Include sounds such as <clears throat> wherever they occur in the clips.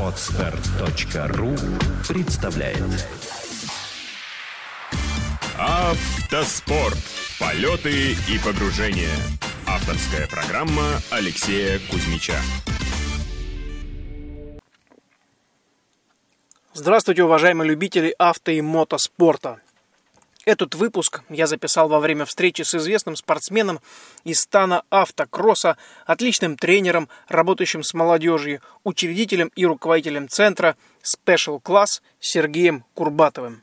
Отстар.ру представляет Автоспорт. Полеты и погружения. Авторская программа Алексея Кузьмича. Здравствуйте, уважаемые любители авто и мотоспорта. Этот выпуск я записал во время встречи с известным спортсменом из стана автокросса, отличным тренером, работающим с молодежью, учредителем и руководителем центра Special Class Сергеем Курбатовым.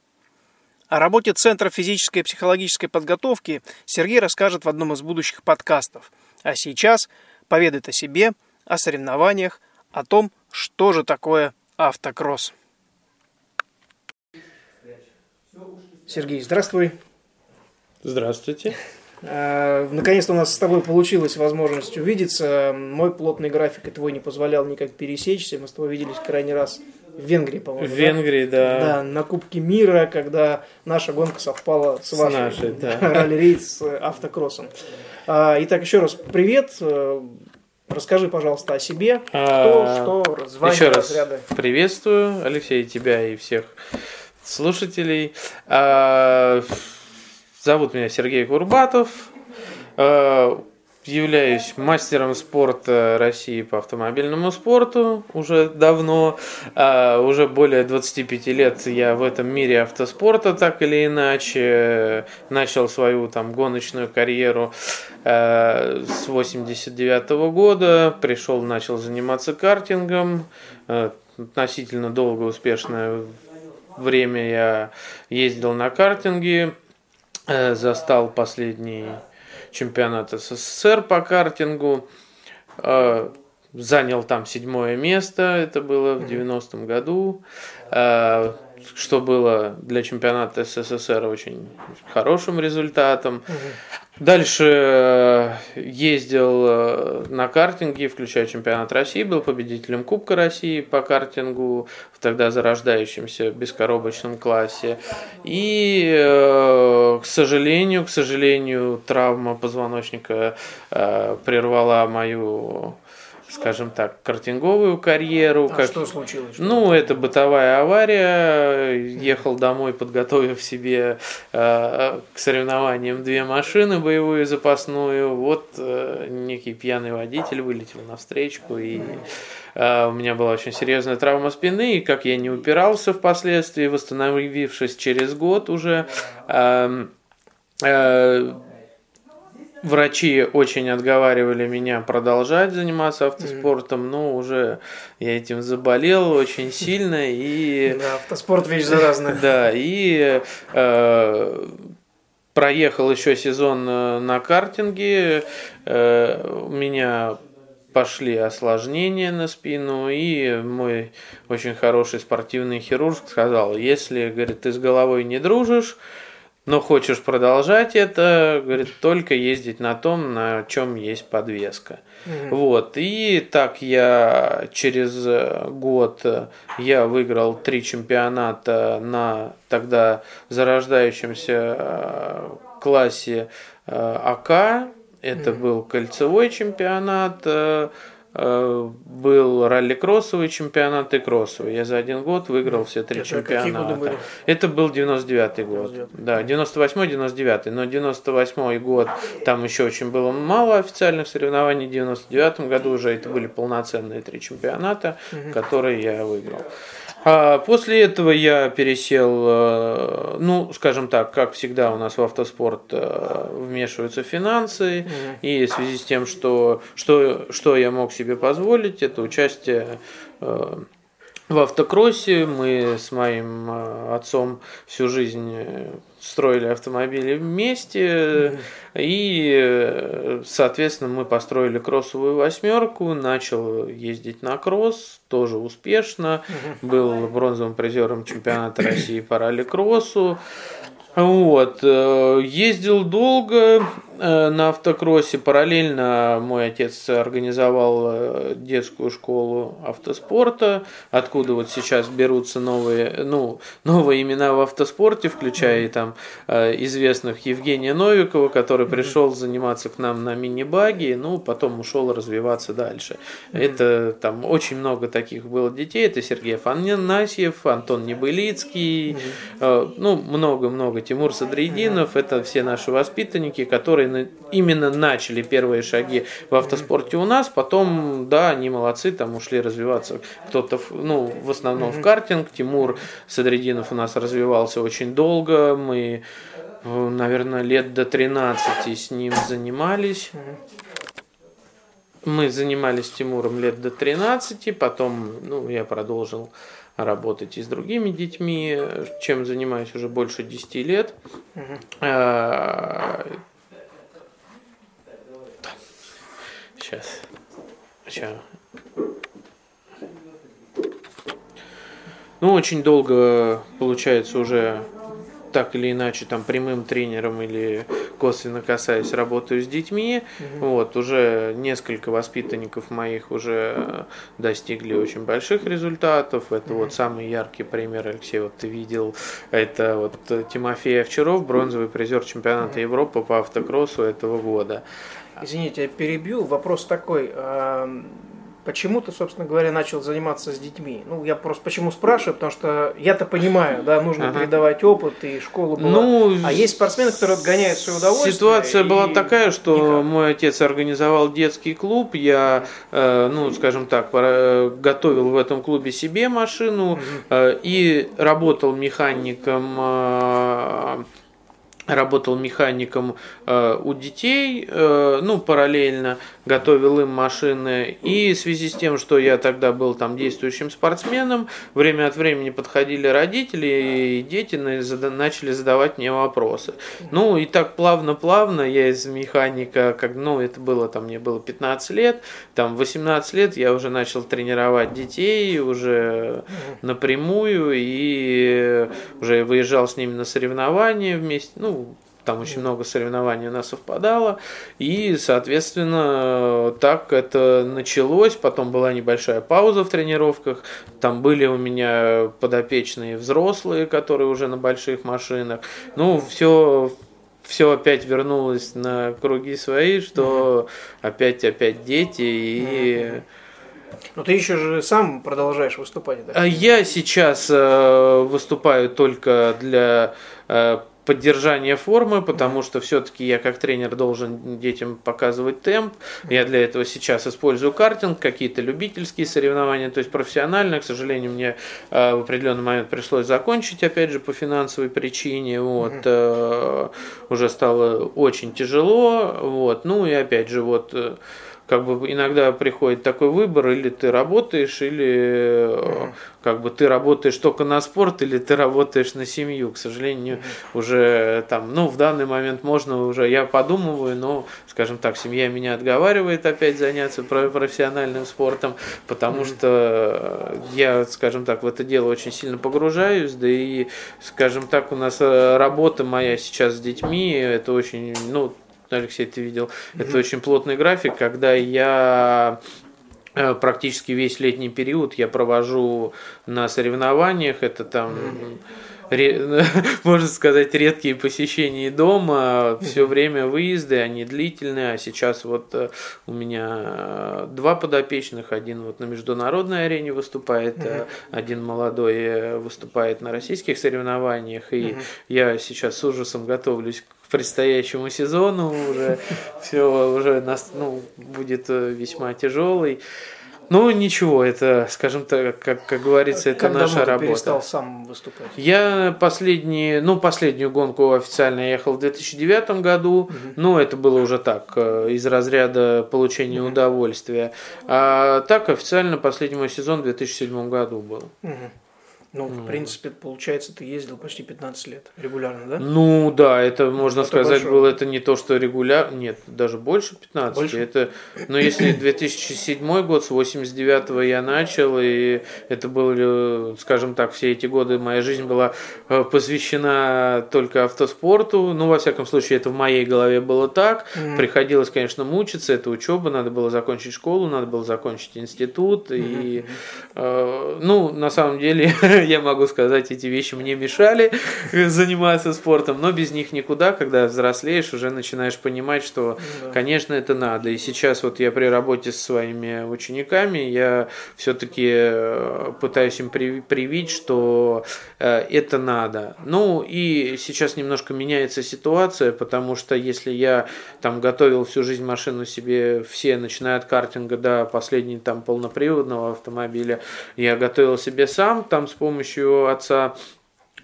О работе Центра физической и психологической подготовки Сергей расскажет в одном из будущих подкастов. А сейчас поведает о себе, о соревнованиях, о том, что же такое автокросс. Сергей, здравствуй. Здравствуйте. А, Наконец-то у нас с тобой получилась возможность увидеться. Мой плотный график и твой не позволял никак пересечься. Мы с тобой виделись крайний раз в Венгрии, В по-моему. да? Венгрии, да. Да, на Кубке мира, когда наша гонка совпала с, С вашей. нашей, да. <laughs> Ралли-рейд с автокроссом. А, Итак, еще раз привет. Э, Расскажи, пожалуйста, о себе. Кто, А, что, звания, Еще раз разряды. приветствую, Алексей, тебя и всех слушателей. А, Зовут меня Сергей Курбатов. А, Являюсь мастером спорта России по автомобильному спорту уже давно. А, Уже более 25 лет я в этом мире автоспорта так или иначе. Начал свою там гоночную карьеру с 89 года. Пришел, начал заниматься картингом. Относительно долго, успешное время я ездил на картинге. Э, Застал последний чемпионат СССР по картингу. Э, Занял там седьмое место, это было в 90-м году, э, что было для чемпионата СССР очень хорошим результатом. Дальше э, ездил э, на картинге, включая чемпионат России, был победителем Кубка России по картингу в тогда зарождающемся бескоробочном классе. И, э, к сожалению, к сожалению, травма позвоночника прервала мою, скажем так, картинговую карьеру. А как- что случилось? Что ну, это бытовая авария. Ехал домой, подготовив себе э, к соревнованиям две машины, боевую и запасную. Вот э, некий пьяный водитель вылетел на встречку, и э, у меня была очень серьезная травма спины. И как я не упирался впоследствии, восстановившись через год уже, эм, э, Врачи очень отговаривали меня продолжать заниматься автоспортом, но уже я этим заболел очень <laughs> сильно и Да, автоспорт вещь заразная. <laughs> да и э, проехал еще сезон э, на картинге, э, у меня пошли осложнения на спину, и мой очень хороший спортивный хирург сказал, если, говорит, ты с головой не дружишь, но хочешь продолжать это, говорит, только ездить на том, на чем есть подвеска. Вот, и так я через э, год э, я выиграл три чемпионата на тогда зарождающемся э, классе АК. Это был кольцевой чемпионат, был ралли-кроссовый чемпионат и кроссовый. Я за один год выиграл все три Это чемпионата. Это был 99-й год. 99-й. Да, 98-99. Но 98-й год там еще очень было мало официальных соревнований. В 99 году уже это были полноценные три чемпионата, которые я выиграл. А после этого я пересел, э, ну, скажем так, как всегда у нас в автоспорт э, вмешиваются финансы, и в связи с тем, что, что, что я мог себе позволить, это участие э, в автокроссе. Мы с моим отцом всю жизнь строили автомобили вместе. И, э, соответственно, мы построили кроссовую восьмерку. Начал ездить на кросс, тоже успешно. Был бронзовым призером чемпионата России по ралли-кроссу. Вот, э, ездил долго, на автокроссе. Параллельно мой отец организовал э, детскую школу автоспорта, откуда вот сейчас берутся новые, ну, новые имена в автоспорте, включая и там э, известных Евгения Новикова, который пришел заниматься к нам на мини-баге, ну, потом ушел развиваться дальше. Это там очень много таких было детей. Это Сергей Афанасьев, Антон Небылицкий, ну, много-много. Тимур Садридинов. Это все наши воспитанники, которые именно начали первые шаги в автоспорте у нас. Потом, да, они молодцы, там ушли развиваться. Кто-то, ну, в основном в картинг. Тимур Садридинов у нас развивался очень долго. Мы, наверное, лет до 13 с ним занимались. Мы занимались Тимуром лет до 13, потом ну, я продолжил работать и с другими детьми, чем занимаюсь уже больше 10 лет. А, сейчас. Сейчас. Ну, очень долго, получается, уже так или иначе там прямым тренером или косвенно касаясь работаю с детьми. Угу. Вот уже несколько воспитанников моих уже достигли очень больших результатов. Это угу. вот самый яркий пример, Алексей, вот ты видел, это вот Тимофей Овчаров, бронзовый призер чемпионата угу. Европы по автокроссу этого года. Извините, я перебью. Вопрос такой. Почему ты, собственно говоря, начал заниматься с детьми? Ну, я просто почему спрашиваю, потому что я-то понимаю, да, нужно ага. передавать опыт, и школа была. Ну, а есть спортсмены, которые отгоняют свое удовольствие. Ситуация и... была такая, что Никак. мой отец организовал детский клуб, я, э, ну, скажем так, готовил в этом клубе себе машину э, и работал механиком э, работал механиком э, у детей, э, ну, параллельно готовил им машины. И в связи с тем, что я тогда был там действующим спортсменом, время от времени подходили родители, и дети начали задавать мне вопросы. Ну, и так плавно-плавно я из механика, как, ну, это было там, мне было 15 лет, там 18 лет я уже начал тренировать детей уже напрямую, и уже выезжал с ними на соревнования вместе, ну, там очень много соревнований у нас совпадало, и, соответственно, так это началось, потом была небольшая пауза в тренировках, там были у меня подопечные взрослые, которые уже на больших машинах, ну, все все опять вернулось на круги свои, что опять опять дети и но ты еще же сам продолжаешь выступать, да? Я сейчас э, выступаю только для э, поддержание формы, потому что все-таки я как тренер должен детям показывать темп. Я для этого сейчас использую картинг, какие-то любительские соревнования, то есть профессионально. К сожалению, мне э, в определенный момент пришлось закончить, опять же, по финансовой причине. Вот, э, уже стало очень тяжело. Вот, ну и опять же, вот э, как бы иногда приходит такой выбор, или ты работаешь, или mm-hmm. как бы ты работаешь только на спорт, или ты работаешь на семью. К сожалению, уже там, ну, в данный момент можно уже, я подумываю, но, скажем так, семья меня отговаривает опять заняться профессиональным спортом, потому что я, скажем так, в это дело очень сильно погружаюсь, да и, скажем так, у нас э, работа моя сейчас с детьми, это очень, ну, Алексей, ты видел, mm-hmm. это очень плотный график, когда я э, практически весь летний период я провожу на соревнованиях, это там <laughs> можно сказать, редкие посещения дома, все время выезды, они длительные, а сейчас вот э, у меня э, два подопечных, один вот на международной арене выступает, один молодой выступает на российских соревнованиях, и я сейчас с ужасом готовлюсь к предстоящему сезону уже <laughs> все уже нас ну, будет э, весьма тяжелый. Ну, ничего, это, скажем так, как, как говорится, это как наша работа. Ты перестал сам выступать? Я последний, ну, последнюю гонку официально ехал в 2009 году, угу. ну, это было уже так, э, из разряда получения угу. удовольствия. А так официально последний мой сезон в 2007 году был. Угу. Ну, в принципе, получается, ты ездил почти 15 лет регулярно, да? Ну да, это можно Это сказать большое. было это не то, что регулярно, нет, даже больше 15. Больше? Это, ну если <coughs> 2007 год, с 89 я начал, и это были, скажем так, все эти годы моя жизнь была э, посвящена только автоспорту. Ну, во всяком случае, это в моей голове было так. Приходилось, конечно, мучиться, это учеба, надо было закончить школу, надо было закончить институт. И, э, ну, на самом деле, <laughs> <laughs> я могу сказать, эти вещи мне мешали <laughs> заниматься спортом, но без них никуда, когда взрослеешь, уже начинаешь понимать, что, Да. конечно, это надо. И сейчас вот я при работе с своими учениками, я все-таки пытаюсь им при- привить, что э, это надо. Ну и сейчас немножко меняется ситуация, потому что если я там готовил всю жизнь машину себе, все, начиная от картинга до последней там полноприводного автомобиля, я готовил себе сам там с помощью отца,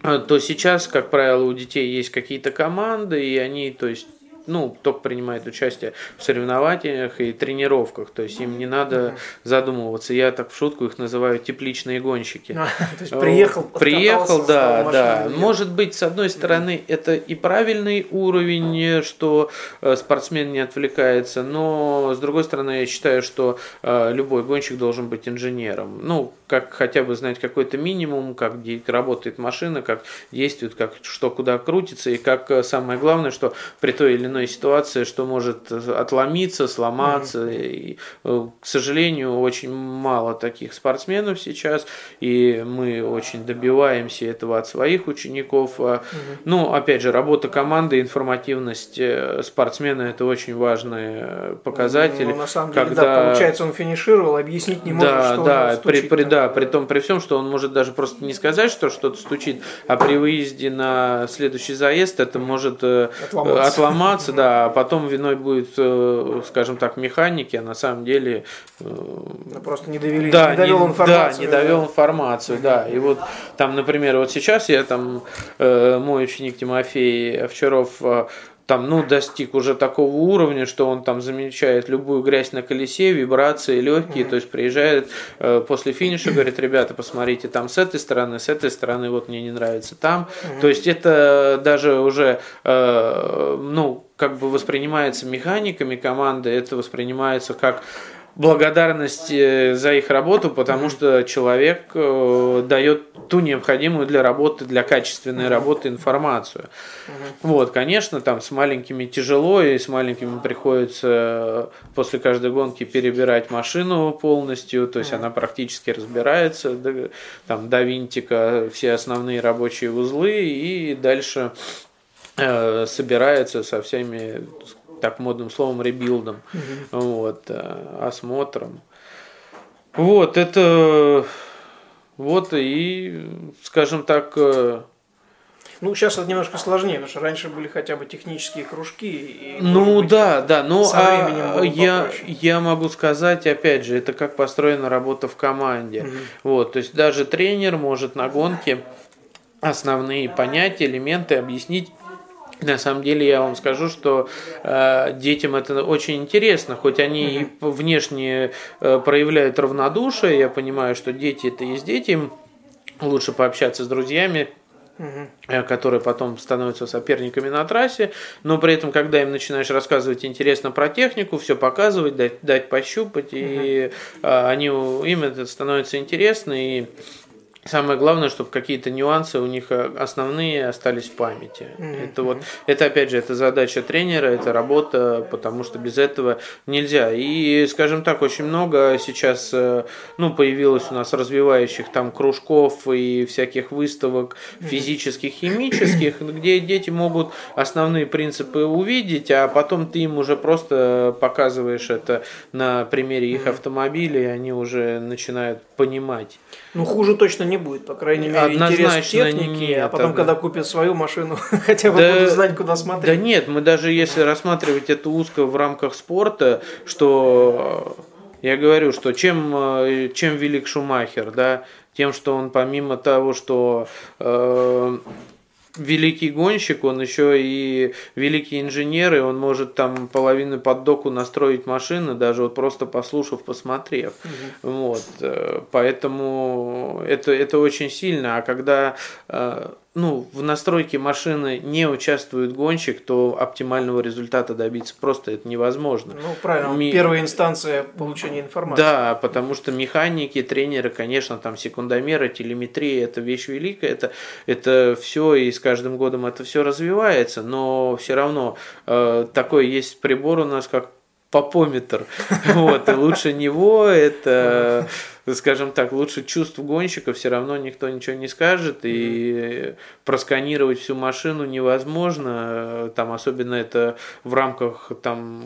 а, то сейчас, как правило, у детей есть какие-то команды, и они, то есть, ну, только принимают участие в соревнованиях и тренировках, то есть им не надо задумываться. Я так в шутку их называю тепличные гонщики. <laughs> То есть приехал, Приехал, да, да. Может быть, с одной стороны, это и правильный уровень, э, что э, спортсмен не отвлекается, но с другой стороны, я считаю, что э, любой гонщик должен быть инженером. Ну, как хотя бы знать какой-то минимум, как работает машина, как действует, как что куда крутится, и как самое главное, что при той или иной ситуации, что может э, отломиться, сломаться. И, э, к сожалению, очень мало таких спортсменов сейчас, и мы очень добиваемся этого от своих учеников. А, Ну, опять же, работа команды, информативность э, спортсмена – это очень важные показатели. Ну, на самом деле, да, получается, он финишировал, объяснить не может, да, что да, при, стучит при, там. да, при том, при всем, что он может даже просто не сказать, что что-то стучит, а при выезде на следующий заезд это может э, Отломаться. Отломаться, да, а потом виной будет, э, скажем так, механики, а на самом деле э, Ну, Просто не довели, да, не довел не, информацию. Да, не довел информацию, да. И вот там, например, вот сейчас я там, э, мой ученик Тимофей Овчаров, там, ну, достиг уже такого уровня, что он там замечает любую грязь на колесе, вибрации легкие, то есть приезжает э, после финиша, говорит, ребята, посмотрите, там с этой стороны, с этой стороны, вот мне не нравится там. То есть это даже уже, э, ну, как бы воспринимается механиками команды, это воспринимается как благодарность э, за их работу, потому что человек э, дает ту необходимую для работы, для качественной работы информацию. Вот, конечно, там с маленькими тяжело, и с маленькими приходится после каждой гонки перебирать машину полностью, то есть она практически разбирается, там до винтика все основные рабочие узлы, и дальше э, собирается со всеми так модным словом ребилдом, вот, э, осмотром. Вот, это вот и, скажем так, э, Ну, сейчас это немножко сложнее, потому что раньше были хотя бы технические кружки. И, Ну быть, да, да, но а, я, попроще. я могу сказать, опять же, это как построена работа в команде. Вот, то есть даже тренер может на гонке основные понятия, элементы объяснить. На самом деле я вам скажу, что э, детям это очень интересно, хоть они и внешне э, проявляют равнодушие, я понимаю, что дети это есть дети, им лучше пообщаться с друзьями, э, которые потом становятся соперниками на трассе, но при этом, когда им начинаешь рассказывать интересно про технику, все показывать, дать, дать пощупать, и э, они, им это становится интересно, и Самое главное, чтобы какие-то нюансы у них э, основные остались в памяти. Это вот, это опять же, это задача тренера, это работа, потому что без этого нельзя. И, скажем так, очень много сейчас, э, ну, появилось у нас развивающих там кружков и всяких выставок физических, химических, <clears throat> где дети могут основные принципы увидеть, а потом ты им уже просто показываешь это на примере их автомобилей, и они уже начинают понимать. Ну, хуже точно не будет, по крайней мере, Однозначно интерес к технике, нет, а потом, одно- когда купят свою машину, <laughs> хотя бы Да- будут знать, куда Да смотреть. нет, мы даже если рассматривать это узко в рамках спорта, что э, я говорю, что чем, э, чем велик Шумахер, да, тем, что он помимо того, что э, великий гонщик, он еще и великий инженер, и он может там половину под доку настроить машины, даже вот просто послушав, посмотрев. Угу. Вот. Э, поэтому это, это очень сильно. А когда э, ну, в настройке машины не участвует гонщик, то оптимального результата добиться просто это невозможно. Ну, правильно, Ми... первая инстанция получения информации. Да, потому что механики, тренеры, конечно, там секундомеры, телеметрия, это вещь великая, это, это все, и с каждым годом это все развивается, но все равно э, такой есть прибор у нас, как попометр. <laughs> Вот, и лучше него это <laughs> скажем так, лучше чувств гонщика все равно никто ничего не скажет, и просканировать всю машину невозможно, там особенно это в рамках там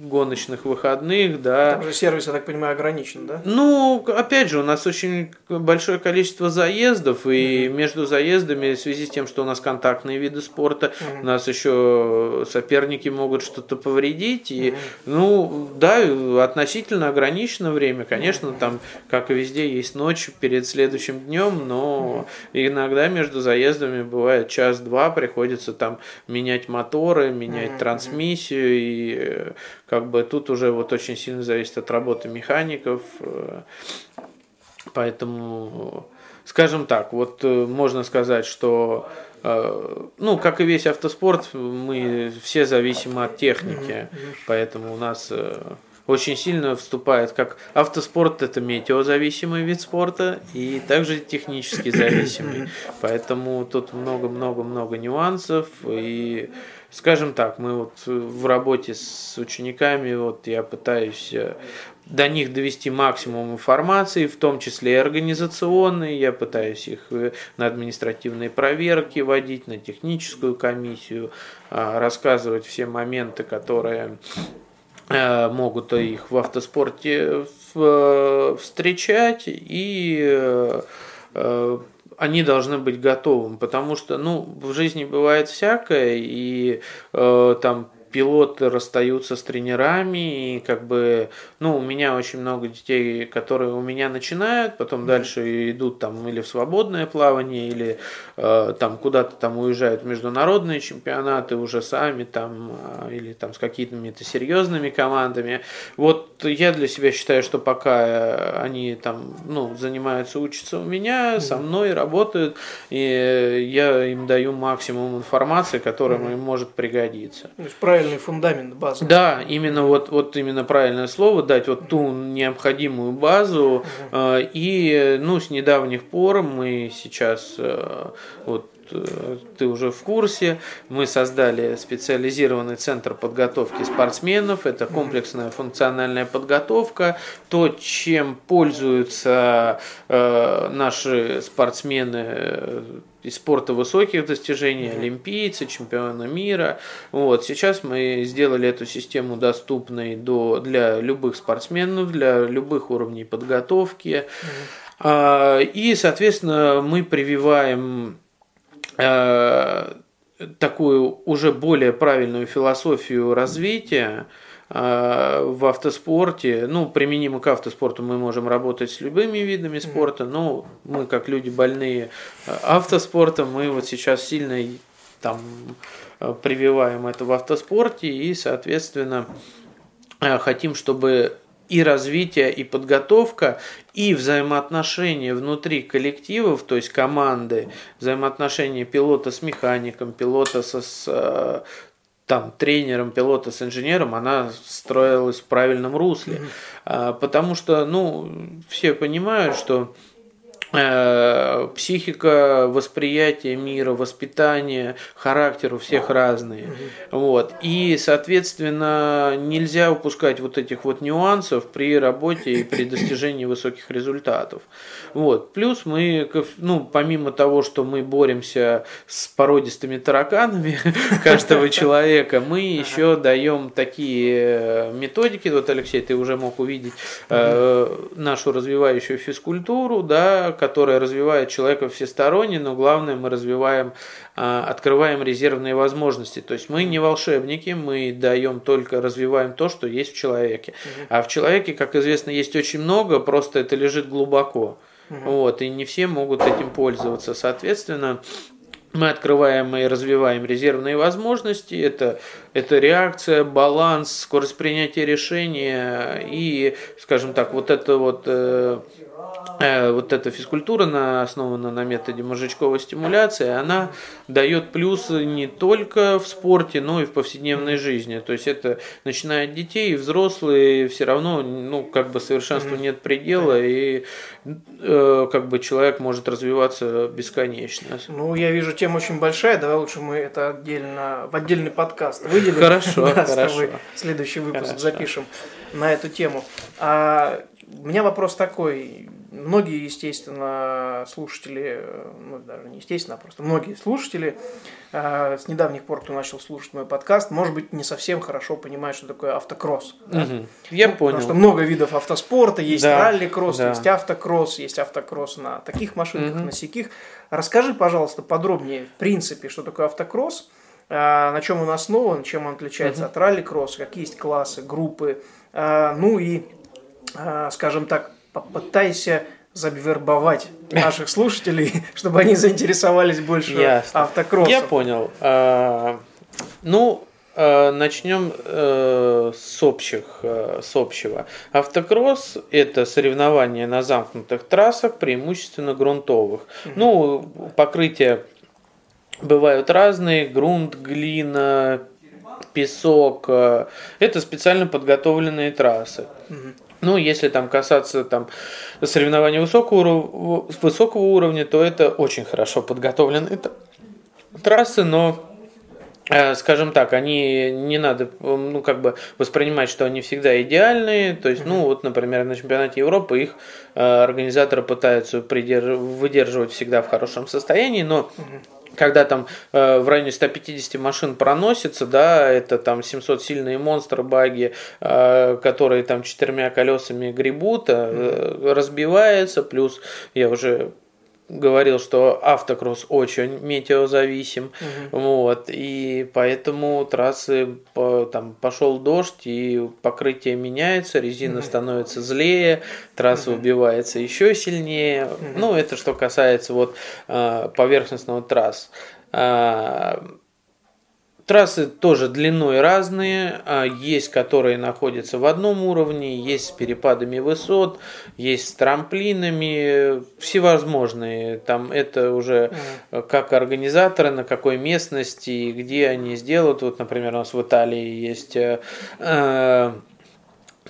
гоночных выходных, да. Там же сервис, я так понимаю, ограничен, да? Ну, опять же, у нас очень большое количество заездов, и угу. между заездами, в связи с тем, что у нас контактные виды спорта, угу. у нас еще соперники могут что-то повредить, и, угу. ну, да, относительно ограничено время, конечно, угу. там как и везде, есть ночь перед следующим днем, но иногда между заездами бывает час-два, приходится там менять моторы, менять трансмиссию, и э, как бы тут уже вот очень сильно зависит от работы механиков, э, поэтому, скажем так, вот э, можно сказать, что ну, как и весь автоспорт, мы все зависимы от техники, поэтому у нас очень сильно вступает, как автоспорт это метеозависимый вид спорта и также технически зависимый. Поэтому тут много-много-много нюансов и скажем так, мы вот в работе с учениками, вот я пытаюсь э, до них довести максимум информации, в том числе и организационной. Я пытаюсь их э, на административные проверки водить, на техническую комиссию, а, рассказывать все моменты, которые могут их в автоспорте э, встречать и э, они должны быть готовым, потому что, ну, в жизни бывает всякое, и э, там пилоты расстаются с тренерами, и как бы, ну, у меня очень много детей, которые у меня начинают, потом mm-hmm. дальше идут там или в свободное плавание, или э, там куда-то там уезжают в международные чемпионаты уже сами там, э, или там с какими-то серьезными командами. Вот я для себя считаю, что пока э, они там, ну, занимаются, учатся у меня, mm-hmm. со мной работают, и я им даю максимум информации, которая mm-hmm. им может пригодиться. Правильно правильный фундамент, базу. Да, именно вот, вот именно правильное слово дать, вот ту необходимую базу. Угу. И ну, с недавних пор мы сейчас э, вот э, ты уже в курсе. Мы создали специализированный центр подготовки спортсменов. Это комплексная функциональная подготовка. То, чем пользуются э, наши спортсмены из спорта высоких достижений, олимпийцы, чемпионы мира. Вот. Сейчас мы сделали эту систему доступной до, для любых спортсменов, для любых уровней подготовки. А, и, соответственно, мы прививаем а, такую уже более правильную философию развития, а, в автоспорте, ну, применимо к автоспорту мы можем работать с любыми видами спорта, но мы, как люди больные а, автоспортом, мы вот сейчас сильно там а, прививаем это в автоспорте и, соответственно, хотим, чтобы и развитие, и подготовка, и взаимоотношения внутри коллективов, то есть команды, взаимоотношения пилота с механиком, пилота со, с там тренером, пилота с инженером, она строилась в правильном русле. Mm-hmm. Потому что, ну, все понимают, что психика, восприятие мира, воспитание, характер у всех разные. Вот. И, соответственно, нельзя упускать вот этих вот нюансов при работе и при достижении высоких результатов. Вот. Плюс мы, ну, помимо того, что мы боремся с породистыми тараканами <laughs> каждого человека, мы еще даем такие методики. Вот, Алексей, ты уже мог увидеть э, нашу развивающую физкультуру, да, которая развивает человека всесторонне, но главное мы развиваем, а, открываем резервные возможности. То есть мы не волшебники, мы даем только, развиваем то, что есть в человеке. А в человеке, как известно, есть очень много, просто это лежит глубоко. Вот, и не все могут этим пользоваться. Соответственно, мы открываем и развиваем резервные возможности. Это, это реакция, баланс, скорость принятия решения и, скажем так, вот это вот э, Э, вот эта физкультура на, основана на методе мозжечковой стимуляции, она дает плюсы не только в спорте, но и в повседневной жизни. То есть это начиная от детей и взрослые, все равно, ну, как бы совершенству нет предела, и э, как бы человек может развиваться бесконечно. Ну, я вижу, тема очень большая, давай лучше мы это отдельно, в отдельный подкаст выделим. Хорошо, да, хорошо. Следующий выпуск хорошо. запишем на эту тему. А у меня вопрос такой. Многие, естественно, слушатели, ну даже не естественно, а просто многие слушатели э, с недавних пор, кто начал слушать мой подкаст, может быть, не совсем хорошо понимают, что такое автокросс. Да? Угу. Я ну, понял. Потому что много видов автоспорта, есть да, ралли-кросс, да. есть автокросс, есть автокросс на таких машинках, угу. на сяких. Расскажи, пожалуйста, подробнее, в принципе, что такое автокросс, э, на чем он основан, чем он отличается угу. от ралли-кросса, какие есть классы, группы, э, ну и а, скажем так, попытайся завербовать <laughs> наших слушателей, <laughs> чтобы они заинтересовались больше Ясно. автокроссом. Я понял. А, ну, а, начнем э, с общих, э, с общего. Автокросс – это соревнования на замкнутых трассах, преимущественно грунтовых. Ну, покрытия бывают разные: грунт, глина, песок. Э, это специально подготовленные трассы. Угу. Ну, если там касаться там, соревнований высокого, высокого уровня, то это очень хорошо подготовленные трассы, но э, скажем так, они не надо, ну, как бы воспринимать, что они всегда идеальные. То есть, ну, вот, например, на чемпионате Европы их э, организаторы пытаются придерж... выдерживать всегда в хорошем состоянии, но когда там э, в районе 150 машин проносится, да, это там 700 сильные монстры, баги, э, которые там четырьмя колесами гребут, э, разбивается, плюс я уже говорил, что автокросс очень метеозависим, угу. вот, и поэтому трассы, там пошел дождь, и покрытие меняется, резина угу. становится злее, трасса угу. убивается еще сильнее, угу. ну, это что касается вот а, поверхностного трасс. Трассы тоже длиной разные, а есть которые находятся в одном уровне, есть с перепадами высот, есть с трамплинами, всевозможные. Там это уже как организаторы, на какой местности, где они сделают. Вот, например, у нас в Италии есть э,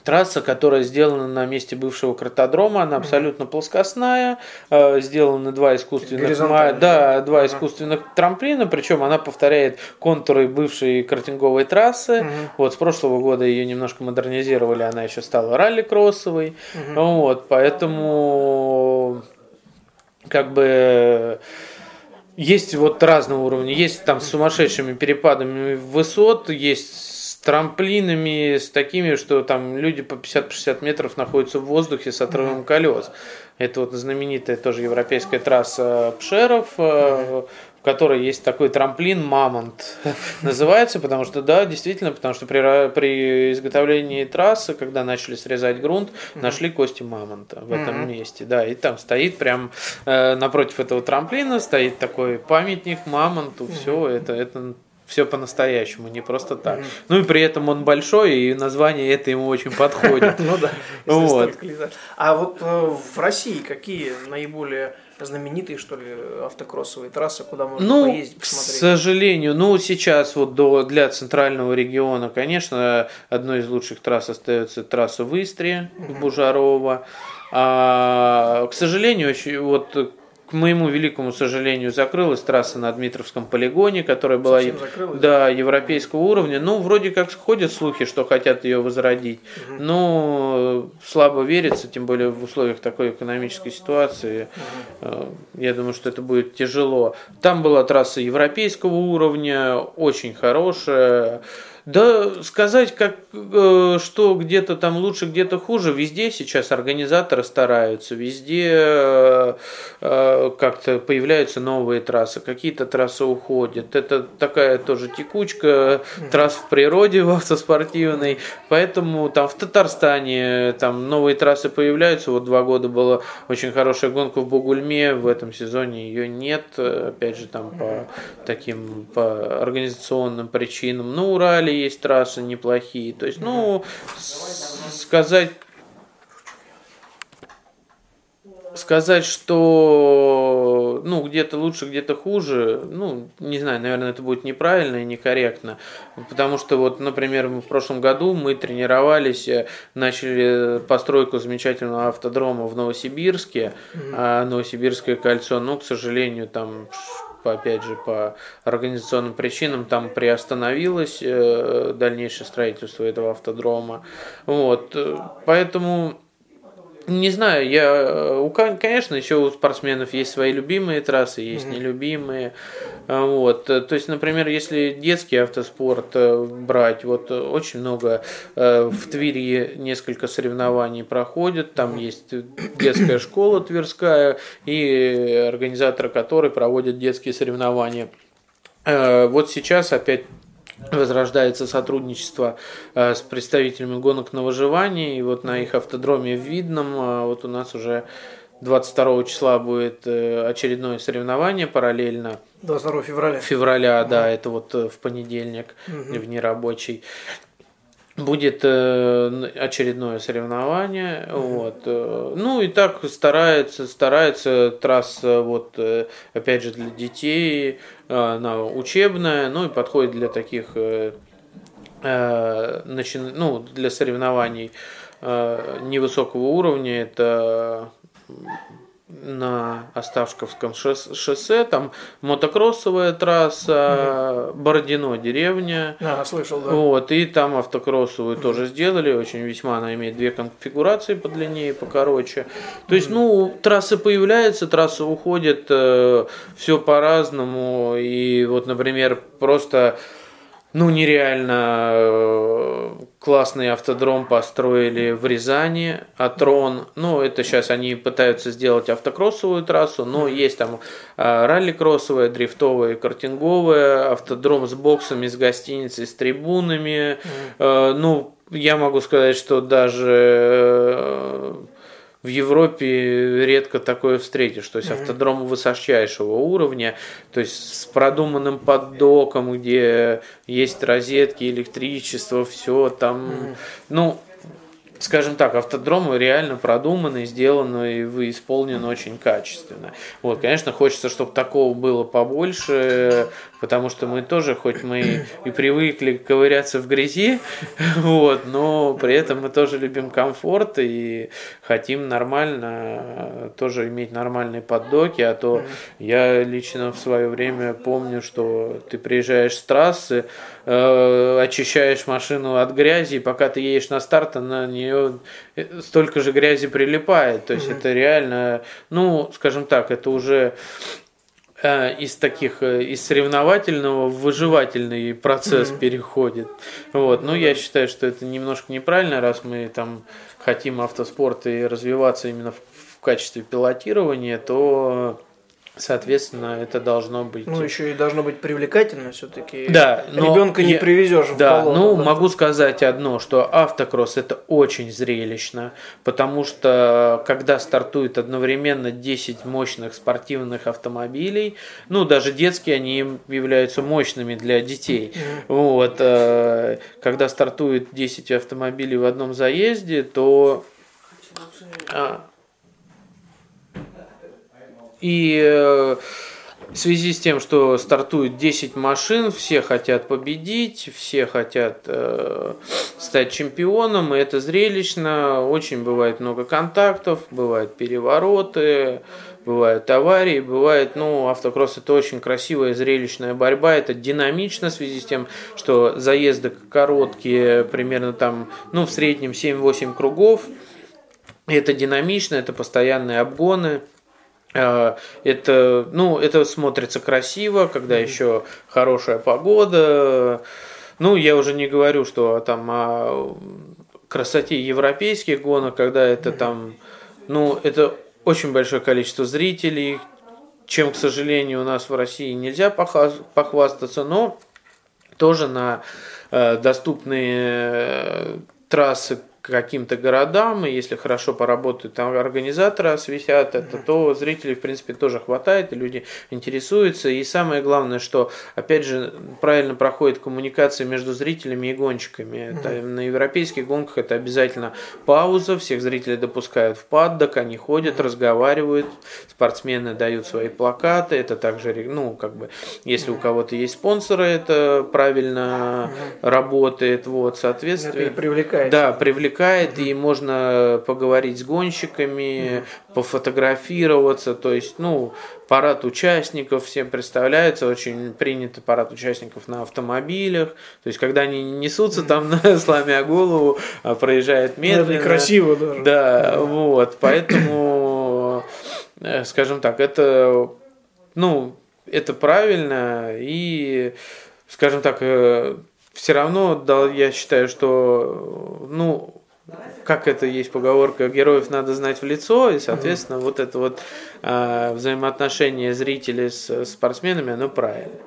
Трасса, которая сделана на месте бывшего картодрома, она абсолютно плоскостная, э, сделаны два искусственных, да, два искусственных трамплина, причем она повторяет контуры бывшей картинговой трассы. Вот с прошлого года ее немножко модернизировали, она еще стала ралли-кроссовой. Вот, поэтому как бы есть вот разного уровня. Есть там с сумасшедшими перепадами высот, есть трамплинами, с такими, что там люди по 50-60 метров находятся в воздухе с отрывом колес. Это вот знаменитая тоже европейская трасса Пшеров, э, в которой есть такой трамплин Мамонт <laughs> называется, потому что, да, действительно, потому что при, при изготовлении трассы, когда начали срезать грунт, нашли кости мамонта в этом месте, да, и там стоит прям э, напротив этого трамплина стоит такой памятник мамонту, все, это, это все по-настоящему, не просто так. Mm-hmm. Ну и при этом он большой, и название это ему очень подходит. <laughs> Ну да. Вот. А вот э, в России какие наиболее знаменитые, что ли, автокроссовые трассы, куда можно ну, поездить, посмотреть? К сожалению, ну, сейчас вот до, для центрального региона, конечно, одной из лучших трасс остается трасса в Истре, в Бужарово. А, к сожалению, вот моему великому сожалению, закрылась трасса на Дмитровском полигоне, которая была да, европейского уровня. Ну, вроде как ходят слухи, что хотят ее возродить. Угу. Но слабо верится, тем более в условиях такой экономической ситуации. Угу. Я думаю, что это будет тяжело. Там была трасса европейского уровня, очень хорошая. Да сказать, как, э, что где-то там лучше, где-то хуже, везде сейчас организаторы стараются, везде э, э, как-то появляются новые трассы, какие-то трассы уходят. Это такая тоже текучка трасс в природе, <laughs> в автоспортивной, поэтому там в Татарстане там новые трассы появляются, вот два года была очень хорошая гонка в Бугульме, в этом сезоне ее нет, опять же там по таким по организационным причинам. На Урале есть трассы неплохие. То есть, ну, сказать сказать, что ну где-то лучше, где-то хуже, ну не знаю, наверное, это будет неправильно и некорректно, потому что вот, например, в прошлом году мы тренировались, э, начали постройку замечательного автодрома в Новосибирске, mm-hmm. Новосибирское кольцо, но, к сожалению, там по, опять же, по организационным причинам там приостановилось э, дальнейшее строительство этого автодрома. Вот, э, поэтому не знаю, я, у, конечно, еще у спортсменов есть свои любимые трассы, есть mm-hmm. нелюбимые. Вот, то есть, например, если детский автоспорт э, брать, вот очень много в Твери несколько соревнований проходят, там есть детская школа Тверская и организаторы которой проводят детские соревнования. Вот сейчас опять возрождается сотрудничество э, с представителями гонок на выживание. И вот на их автодроме в Видном э, вот у нас уже 22 числа будет э, очередное соревнование параллельно. 22 февраля. Февраля, да, да это вот в понедельник, угу. в нерабочий будет э, очередное соревнование. Mm-hmm. Вот. Э, ну и так старается, старается трасса вот э, опять же для детей, она учебная, ну и подходит для таких начин, ну, для соревнований невысокого уровня. Это на Оставшковском шоссе, там мотокроссовая трасса, угу. Бородино деревня. А, слышал, да. Вот, и там автокроссовую угу. тоже сделали, очень весьма она имеет две конфигурации по длине и покороче. То есть, ну, трассы появляются, трассы уходят, э, все по-разному, и вот, например, просто ну, нереально э, классный автодром построили в Рязани, Атрон. Ну, это сейчас они пытаются сделать автокроссовую трассу, но есть там э, ралли-кроссовая, дрифтовая, картинговая, автодром с боксами, с гостиницей, с трибунами. Mm. Ну, я могу сказать, что даже в Европе редко такое встретишь. То есть автодром высочайшего уровня, то есть с продуманным поддоком, где есть розетки, электричество, все там. Ну, скажем так, автодром реально продуманный, сделанный и исполнен очень качественно. Вот, конечно, хочется, чтобы такого было побольше, потому что мы тоже, хоть мы и привыкли ковыряться в грязи, <laughs> вот, но при этом мы тоже любим комфорт и хотим нормально тоже иметь нормальные поддоки, а то я лично в свое время помню, что ты приезжаешь с трассы, э, очищаешь машину от грязи, и пока ты едешь на старт, на нее столько же грязи прилипает. То есть mm-hmm. это реально, ну, скажем так, это уже э, из таких э, из соревновательного в выживательный процесс mm-hmm. переходит. Вот. Ну, я считаю, что это немножко неправильно, раз мы там хотим автоспорт и развиваться именно в, в качестве пилотирования, то Соответственно, это должно быть. Ну, еще и должно быть привлекательно все-таки. Да, но ребенка не привезешь в Да, ну, да? могу сказать одно, что автокросс это очень зрелищно, потому что когда стартует одновременно 10 мощных спортивных автомобилей, ну, даже детские, они являются мощными для детей. Вот, э, когда стартует 10 автомобилей в одном заезде, то и э, в связи с тем, что стартует 10 машин, все хотят победить, все хотят э, стать чемпионом, и это зрелищно. Очень бывает много контактов, бывают перевороты, бывают аварии, бывает, ну, автокросс это очень красивая, зрелищная борьба, это динамично в связи с тем, что заезды короткие, примерно там, ну, в среднем 7-8 кругов, это динамично, это постоянные обгоны, это, ну, это смотрится красиво, когда еще хорошая погода. Ну, я уже не говорю, что там о красоте европейских гонок, когда это там, ну, это очень большое количество зрителей, чем, к сожалению, у нас в России нельзя похвастаться, но тоже на э, доступные э, трассы каким-то городам, и если хорошо поработают там организаторы осветят это, то зрителей, в принципе, тоже хватает, и люди интересуются. И самое главное, что, опять же, правильно проходит коммуникация между зрителями и гонщиками. Это, на европейских гонках это обязательно пауза, всех зрителей допускают в паддок, они ходят, разговаривают, спортсмены дают свои плакаты, это также, ну, как бы, если у кого-то есть спонсоры, это правильно работает, вот, соответственно. Это привлекает. Да, привлекает привлекает, и можно поговорить с гонщиками, пофотографироваться, то есть, ну, парад участников всем представляется, очень принято парад участников на автомобилях, то есть, когда они несутся там, <laughs> сломя голову, а проезжают медленно. Это красиво даже. Да, вот, поэтому, э, скажем так, это, ну, это правильно, и, скажем так, э, все равно, да, я считаю, что, ну, как это есть поговорка, героев надо знать в лицо, и, соответственно, вот это вот э, взаимоотношение зрителей с спортсменами, оно правильно.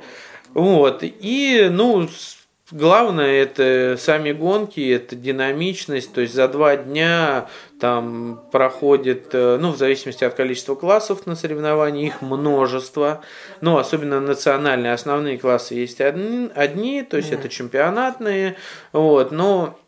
Вот, и, ну, Главное это сами гонки, это динамичность, то есть за два дня там проходит, э, ну в зависимости от количества классов на соревновании, их множество, ну особенно национальные основные классы есть одни, одни то есть mm. это чемпионатные, вот, но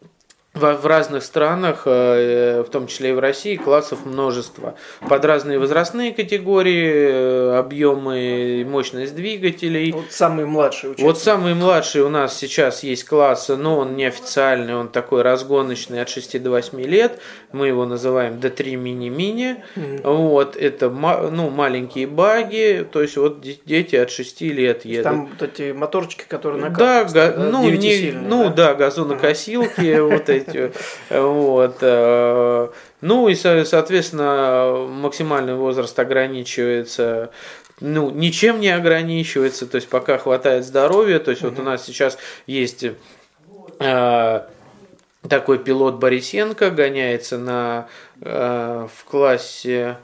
в разных странах, э, в том числе и в России, классов множество. Под разные возрастные категории, э, объемы и мощность двигателей. Вот самый младший участник. Вот самый младший у нас сейчас есть класс, но он неофициальный, он такой разгоночный от 6 до 8 лет. Мы его называем D3 мини-мини. Mm-hmm. Вот, это ну, маленькие баги, то есть вот дети от 6 лет едут. Там вот эти моторчики, которые на да, да, ну, не, ну да, да газонокосилки, вот эти полностью. Вот. Э, ну и, соответственно, максимальный возраст ограничивается ну, ничем не ограничивается, то есть пока хватает здоровья, то есть вот у нас сейчас есть э, такой пилот Борисенко, гоняется на, э, в классе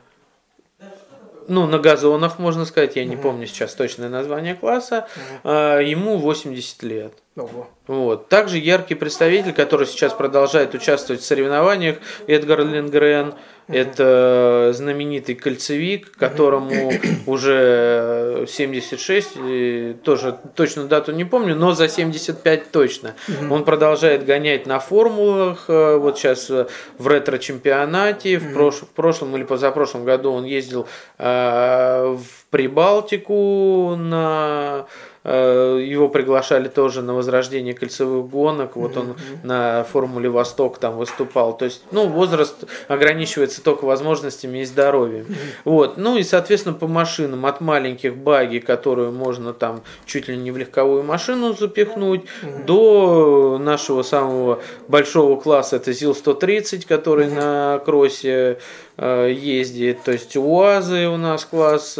ну, на газонах, можно сказать, я не помню сейчас точное название класса, а, ему 80 лет. Ого. Вот. Также яркий представитель, который сейчас продолжает участвовать в соревнованиях, Эдгар Лингрен, это знаменитый кольцевик, которому <clears throat> уже 76, тоже точно дату не помню, но за 75 точно. Он продолжает гонять на формулах, э, вот сейчас э, в ретро-чемпионате, в, прош, в прошлом или позапрошлом году он ездил э, в Прибалтику на его приглашали тоже на возрождение кольцевых гонок. Вот он на Формуле Восток там выступал. То есть, ну, возраст ограничивается только возможностями и здоровьем. Вот. Ну и, соответственно, по машинам от маленьких баги, которую можно там чуть ли не в легковую машину запихнуть, до нашего самого большого класса, это ЗИЛ-130, который на кроссе э, ездит. То есть УАЗы у нас класс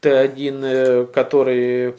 Т1, э, который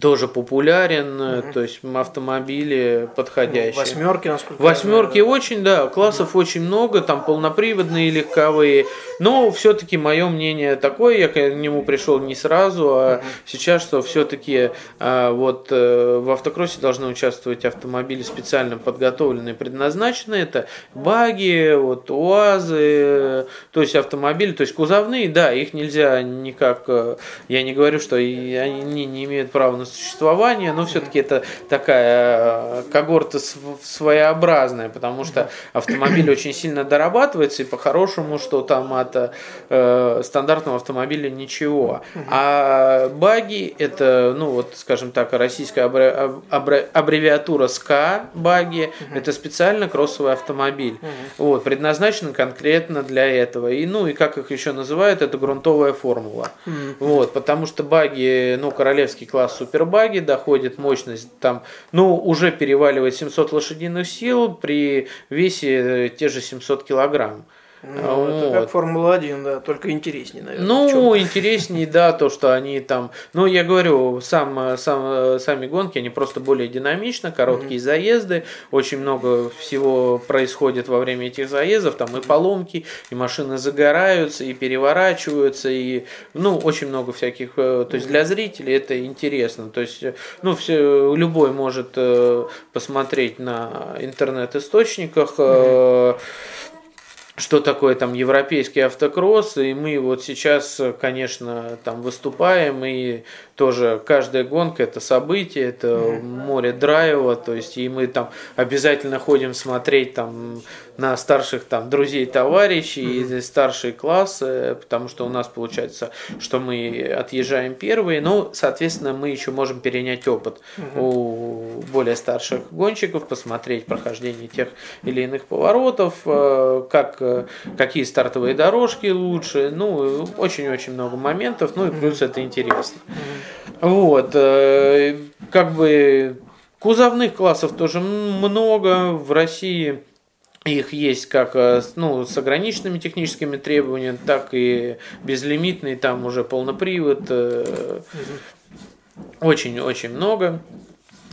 тоже популярен, угу. то есть автомобили подходящие. Восьмерки, насколько Восьмерки очень, да, классов угу. очень много, там полноприводные, легковые. Но все-таки мое мнение такое, я к нему пришел не сразу, а угу. сейчас, что все-таки а, вот э, в автокроссе должны участвовать автомобили специально подготовленные, предназначенные. Это баги, вот УАЗы, то есть автомобили, то есть кузовные, да, их нельзя никак, э, я не говорю, что они не имеют права на существование, но все-таки это такая э, когорта своеобразная, потому что автомобиль очень сильно дорабатывается, и по-хорошему, что там от э, стандартного автомобиля ничего. А баги это, ну вот, скажем так, российская аббревиатура СКА баги, это специально кроссовый автомобиль. Вот, предназначен конкретно для этого. И, ну, и как их еще называют, это грунтовая формула. Вот, потому что баги, ну, королевский класс супербаги доходит мощность там, ну, уже переваливает 700 лошадиных сил при весе э, те же 700 килограмм. Ну, это Вот. как Формула-1, да, только интереснее, наверное. Ну, <laughs> интереснее, да, то, что они там... Ну, я говорю, сам, сам, сами гонки, они просто более динамично, короткие заезды, очень много всего происходит во время этих заездов, там и поломки, и машины загораются, и переворачиваются, и, ну, очень много всяких... э, То есть для зрителей это интересно. То есть, э, ну, все, любой может э, посмотреть на интернет-источниках, э, что такое там европейский автокросс, и мы вот сейчас, конечно, там выступаем, и тоже каждая гонка это событие, это море драйва, то есть и мы там обязательно ходим смотреть там на старших там друзей, товарищей, и старшие классы, потому что у нас получается, что мы отъезжаем первые, но, соответственно, мы еще можем перенять опыт у более старших гонщиков, посмотреть прохождение тех или иных поворотов, э, как, какие стартовые дорожки лучше, ну, очень-очень много моментов, ну и плюс это интересно. Вот, э, как бы кузовных классов тоже много в России. Их есть как э, ну, с ограниченными техническими требованиями, так и безлимитный, там уже полнопривод. э, Очень-очень много.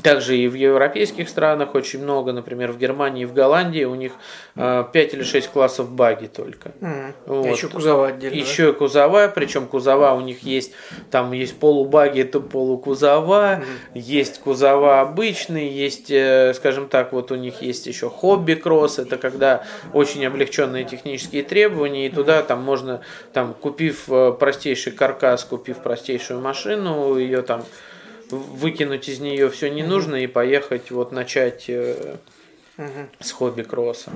Также и в европейских странах очень много, например, в Германии и в Голландии у них 5 или 6 классов баги только. Мгм. Вот. А еще кузова отдельно. да? Еще и кузова, причем кузова у них есть, там есть полубаги, это полукузова, есть кузова обычные, есть, э, скажем так, вот у них есть еще хобби-кросс, это когда очень облегченные технические требования, и туда там можно, там, купив э, простейший каркас, купив простейшую машину, ее там выкинуть из нее все не нужно и поехать вот начать э, Мгм. с хобби-кросса.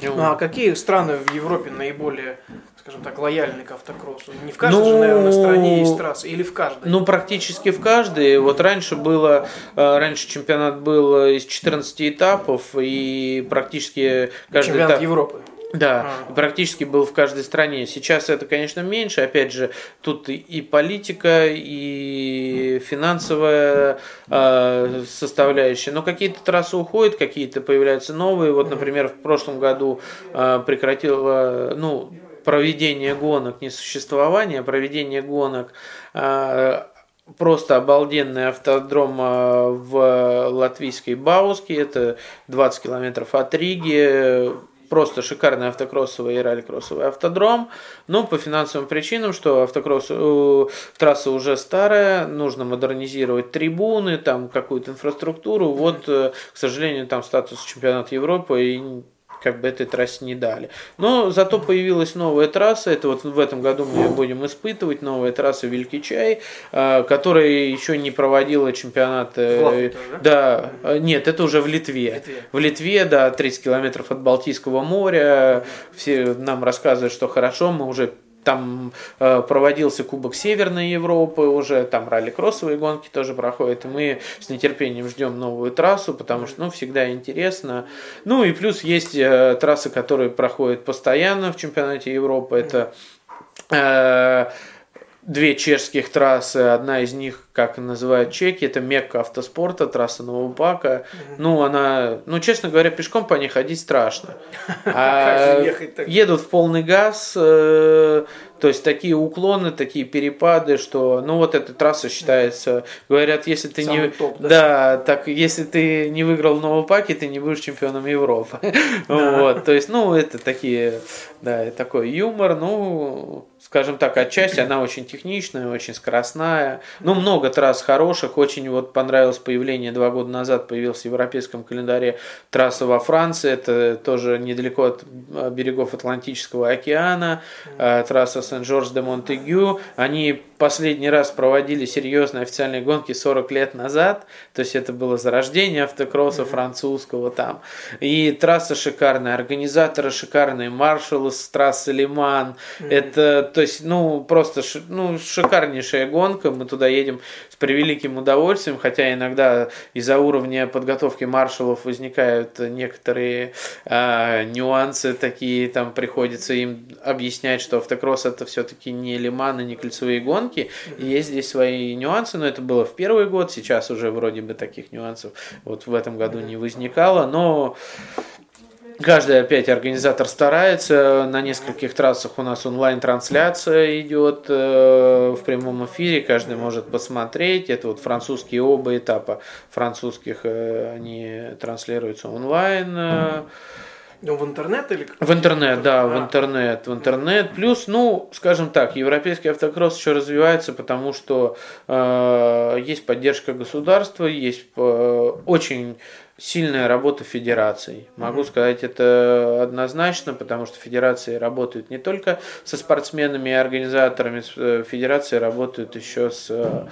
Ну, а какие страны в Европе наиболее, скажем так, лояльны к автокроссу? Не в каждой же, Ну, наверное, стране есть трассы, или в каждой? Ну, практически в каждой. Вот раньше было, э, раньше чемпионат был из 14 этапов, и практически каждый Чемпионат этап... Европы. Да, А. практически был в каждой стране. Сейчас это, конечно, меньше. Опять же, тут и- политика, и финансовая э, составляющая. Но какие-то трассы уходят, какие-то появляются новые. Вот, например, в прошлом году э, прекратило, ну, проведение гонок, не существование, а проведение гонок э, просто обалденный автодром в латвийской Бауске, это 20 километров от Риги, просто шикарный автокроссовый и ралли-кроссовый автодром, но по финансовым причинам, что автокросс, э, трасса уже старая, нужно модернизировать трибуны, там какую-то инфраструктуру, вот, э, к сожалению, там статус чемпионата Европы и как бы этой трассе не дали. Но зато появилась новая трасса, это вот в этом году мы ее будем испытывать, новая трасса Великий Чай, э, которая еще не проводила чемпионат. э, тоже, Да, э, нет, это уже в Литве. Литве. В Литве, да, 30 километров от Балтийского моря. Все нам рассказывают, что хорошо, мы уже там э, проводился Кубок Северной Европы, уже там ралли-кроссовые гонки тоже проходят, и мы с нетерпением ждем новую трассу, потому что, ну, всегда интересно. Ну, и плюс есть э, трассы, которые проходят постоянно в чемпионате Европы, это э, две чешских трассы, одна из них, как называют чеки, это Мекка автоспорта, трасса Новопака. Ну, она, ну, честно говоря, пешком по ней ходить страшно. <laughs> А едут в полный газ, э, то есть такие уклоны, такие перепады, что, ну, вот эта трасса считается, говорят, если ты Самый не... топ, да? да, так, если ты не выиграл в Новопаке, ты не будешь чемпионом Европы. <laughs> Вот, то есть, ну, это такие, да, такой юмор, ну, скажем так, отчасти она очень техничная, очень скоростная. Ну, много трасс хороших. Очень вот понравилось появление два года назад появился в европейском календаре трасса во Франции. Это тоже недалеко от э, берегов Атлантического океана. Э, Трасса Сен-Жорж-де-Монтегю. Они последний раз проводили серьезные официальные гонки 40 лет назад. То есть это было зарождение автокросса французского там. И трасса шикарная, организаторы шикарные, маршалы с трассы Лиман. Это, то есть, ну, просто ну, шикарнейшая гонка. Мы туда едем с превеликим удовольствием, хотя иногда из-за уровня подготовки маршалов возникают некоторые а, нюансы такие, там приходится им объяснять, что автокросс это все-таки не лиманы, не кольцевые гонки, и есть здесь свои нюансы, но это было в первый год, сейчас уже вроде бы таких нюансов вот в этом году не возникало, но Каждый опять организатор старается. На нескольких трассах у нас онлайн-трансляция идет э, в прямом эфире. Каждый может посмотреть. Это вот французские оба этапа французских, э, они транслируются онлайн. Э, в интернет или в интернет, да, в А. интернет, в интернет. Плюс, ну, скажем так, европейский автокросс еще развивается, потому что э, есть поддержка государства, есть э, очень сильная работа федераций. Могу сказать это однозначно, потому что федерации работают не только со спортсменами и организаторами, э, федерации работают еще с э,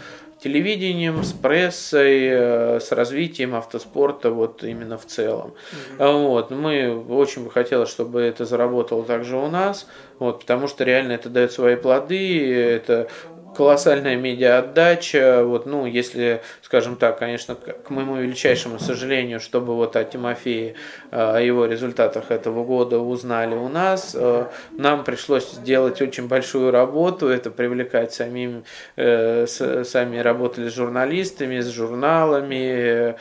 телевидением, с прессой, э, с развитием автоспорта вот именно в целом. А Вот, мы очень бы хотелось, чтобы это заработало также у нас, вот, потому что реально это дает свои плоды, это колоссальная медиа-отдача, вот, ну, если, скажем так, конечно, к моему величайшему сожалению, чтобы вот о Тимофее, э, о его результатах этого года узнали у нас, э, нам пришлось сделать очень большую работу, это привлекать самим, э, сами работали с журналистами, с журналами,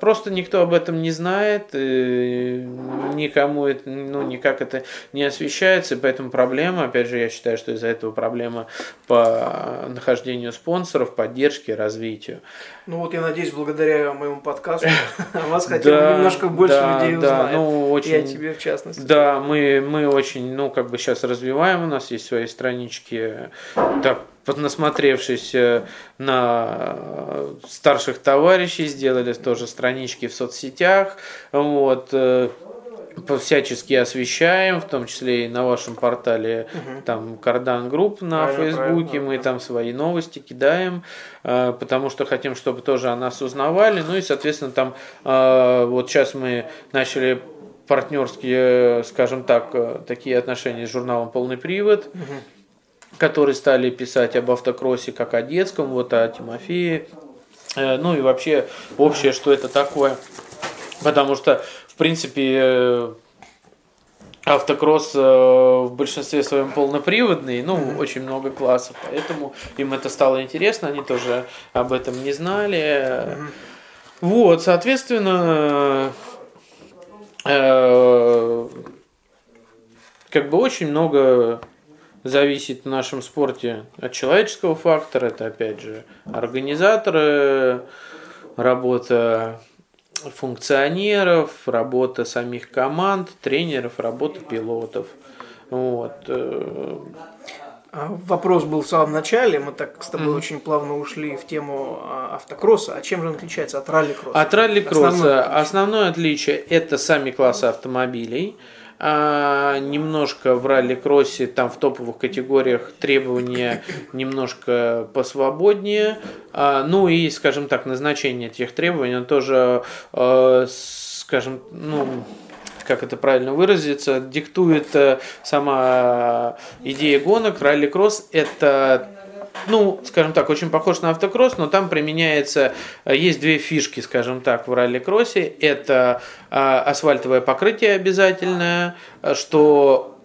просто никто об этом не знает, никому это, ну, никак это не освещается, поэтому проблема, опять же, я считаю, что из-за этого проблема по нахождению спонсоров, поддержке, развитию. Ну вот я надеюсь, благодаря моему подкасту <laughs> вас хотя бы немножко больше людей да, узнает. ну, И очень- о тебе в частности. Да, мы, мы очень, ну, как бы сейчас развиваем, у нас есть свои странички, так, поднасмотревшись э, на старших товарищей, сделали тоже странички в соцсетях, вот, э, всячески освещаем, в том числе и на вашем портале, там, Кардан Group на Правильно, Фейсбуке, правильно, мы да. там свои новости кидаем, э, потому что хотим, чтобы тоже о нас узнавали, ну и, соответственно, там, э, вот сейчас мы начали партнерские, скажем так, э, такие отношения с журналом «Полный привод», которые стали писать об автокроссе как о детском, вот о Тимофее, ну и вообще общее, что это такое. Потому что, принципе, э, автокросс э, в большинстве своем полноприводный, ну, очень много классов, поэтому им это стало интересно, они тоже об этом не знали. Вот, соответственно, э, как бы очень много зависит в нашем спорте от человеческого фактора. Это, опять же, организаторы, работа функционеров, работа самих команд, тренеров, работа пилотов. Вот. э, А, Вопрос был в самом начале, мы так с тобой очень плавно ушли в тему а, автокросса. А чем же он отличается от ралли-кросса? От ралли-кросса Основное основное отличие это сами классы автомобилей. А, немножко в ралли-кроссе, там в топовых категориях требования немножко посвободнее. А, ну и, скажем так, назначение этих требований, он тоже, э, скажем, ну, как это правильно выразиться, диктует э, сама идея гонок. Ралли-кросс это ну, скажем так, очень похож на автокросс, но там применяется, э, есть две фишки, скажем так, в ралли-кроссе. Это э, асфальтовое покрытие обязательное, э,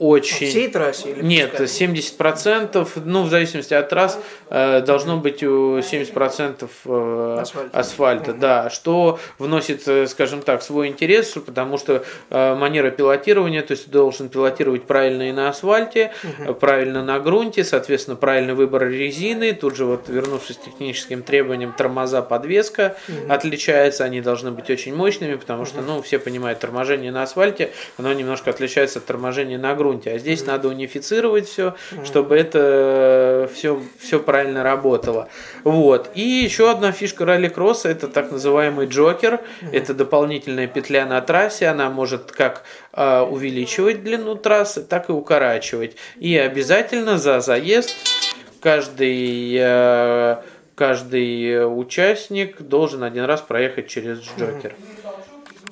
что По очень... всей трассе? Или Нет, пускай? 70%, ну, в зависимости от трасс, э, должно быть у 70% э, Асфальта. асфальта, да, что вносит, э, скажем так, свой интерес, потому что манера пилотирования, то есть ты должен пилотировать правильно и на асфальте, э, правильно на грунте, соответственно, правильный выбор резины, тут же вот вернувшись к техническим требованиям, тормоза, подвеска отличается, они должны быть очень мощными, потому что, ну, все понимают, торможение на асфальте, оно немножко отличается от торможения на грунте, а здесь надо унифицировать все, чтобы это все, все правильно работало. Вот. И еще одна фишка ралли-кросса, это так называемый джокер, это дополнительная петля на трассе, она может как э, увеличивать длину трассы, так и укорачивать. И обязательно за заезд каждый э, каждый участник должен один раз проехать через джокер.